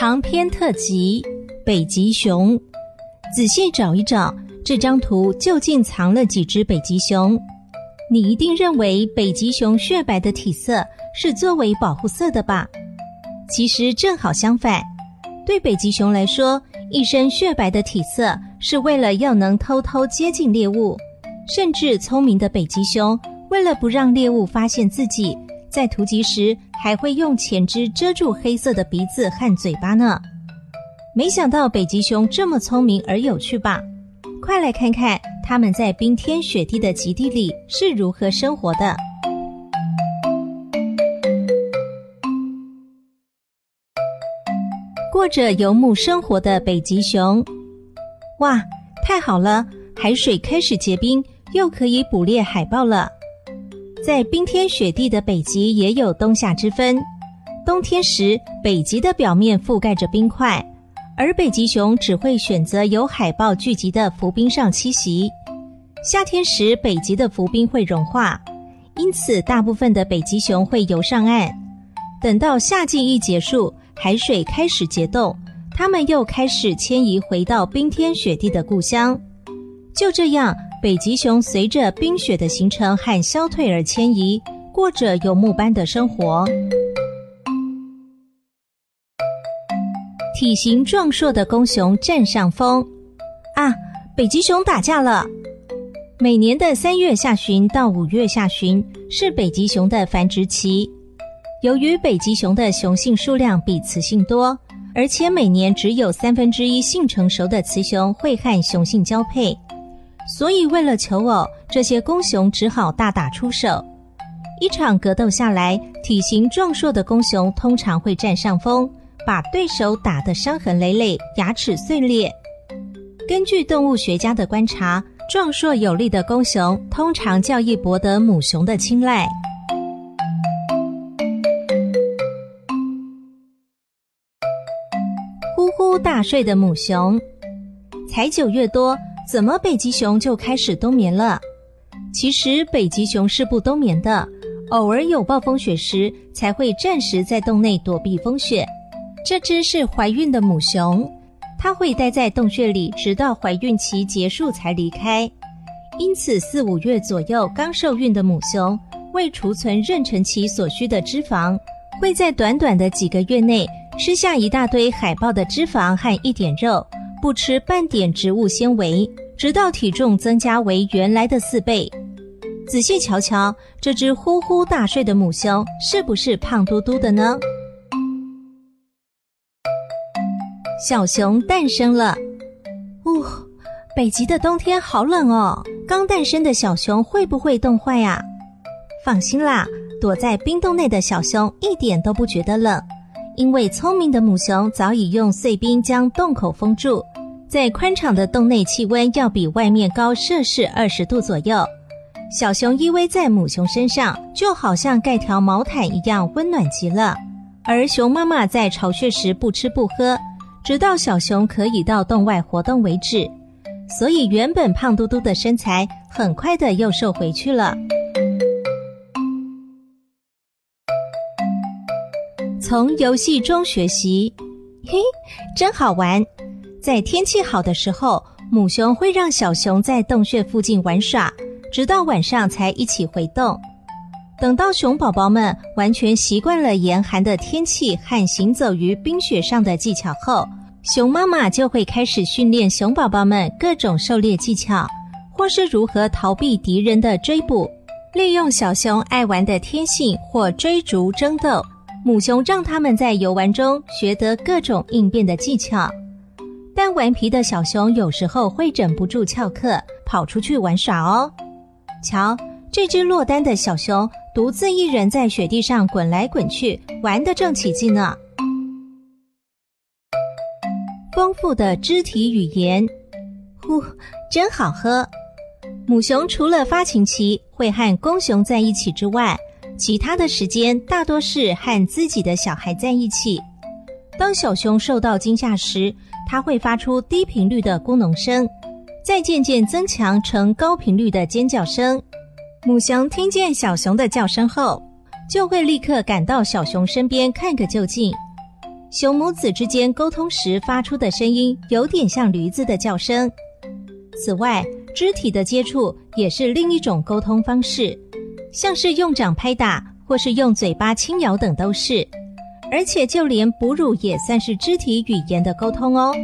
长篇特辑《北极熊》，仔细找一找，这张图究竟藏了几只北极熊？你一定认为北极熊雪白的体色是作为保护色的吧？其实正好相反，对北极熊来说，一身雪白的体色是为了要能偷偷接近猎物，甚至聪明的北极熊为了不让猎物发现自己。在突击时，还会用前肢遮住黑色的鼻子和嘴巴呢。没想到北极熊这么聪明而有趣吧？快来看看它们在冰天雪地的极地里是如何生活的。过着游牧生活的北极熊，哇，太好了！海水开始结冰，又可以捕猎海豹了。在冰天雪地的北极也有冬夏之分。冬天时，北极的表面覆盖着冰块，而北极熊只会选择有海豹聚集的浮冰上栖息。夏天时，北极的浮冰会融化，因此大部分的北极熊会游上岸。等到夏季一结束，海水开始结冻，它们又开始迁移回到冰天雪地的故乡。就这样。北极熊随着冰雪的形成和消退而迁移，过着游牧般的生活。体型壮硕的公熊占上风，啊，北极熊打架了！每年的三月下旬到五月下旬是北极熊的繁殖期。由于北极熊的雄性数量比雌性多，而且每年只有三分之一性成熟的雌熊会和雄性交配。所以，为了求偶，这些公熊只好大打出手。一场格斗下来，体型壮硕的公熊通常会占上风，把对手打得伤痕累累、牙齿碎裂。根据动物学家的观察，壮硕有力的公熊通常较易博得母熊的青睐。呼呼大睡的母熊，才九月多。怎么北极熊就开始冬眠了？其实北极熊是不冬眠的，偶尔有暴风雪时才会暂时在洞内躲避风雪。这只是怀孕的母熊，它会待在洞穴里，直到怀孕期结束才离开。因此，四五月左右刚受孕的母熊，为储存妊娠期所需的脂肪，会在短短的几个月内吃下一大堆海豹的脂肪和一点肉。不吃半点植物纤维，直到体重增加为原来的四倍。仔细瞧瞧，这只呼呼大睡的母熊是不是胖嘟嘟的呢？小熊诞生了。呜，北极的冬天好冷哦，刚诞生的小熊会不会冻坏呀？放心啦，躲在冰洞内的小熊一点都不觉得冷。因为聪明的母熊早已用碎冰将洞口封住，在宽敞的洞内，气温要比外面高摄氏二十度左右。小熊依偎在母熊身上，就好像盖条毛毯一样，温暖极了。而熊妈妈在巢穴时不吃不喝，直到小熊可以到洞外活动为止。所以原本胖嘟嘟的身材，很快的又瘦回去了。从游戏中学习，嘿，真好玩！在天气好的时候，母熊会让小熊在洞穴附近玩耍，直到晚上才一起回洞。等到熊宝宝们完全习惯了严寒的天气和行走于冰雪上的技巧后，熊妈妈就会开始训练熊宝宝们各种狩猎技巧，或是如何逃避敌人的追捕，利用小熊爱玩的天性或追逐争斗。母熊让他们在游玩中学得各种应变的技巧，但顽皮的小熊有时候会忍不住翘课，跑出去玩耍哦。瞧，这只落单的小熊独自一人在雪地上滚来滚去，玩得正起劲呢。丰富的肢体语言，呼，真好喝。母熊除了发情期会和公熊在一起之外，其他的时间大多是和自己的小孩在一起。当小熊受到惊吓时，它会发出低频率的咕哝声，再渐渐增强成高频率的尖叫声。母熊听见小熊的叫声后，就会立刻赶到小熊身边看个究竟。熊母子之间沟通时发出的声音有点像驴子的叫声。此外，肢体的接触也是另一种沟通方式，像是用掌拍打或是用嘴巴轻咬等都是。而且就连哺乳也算是肢体语言的沟通哦。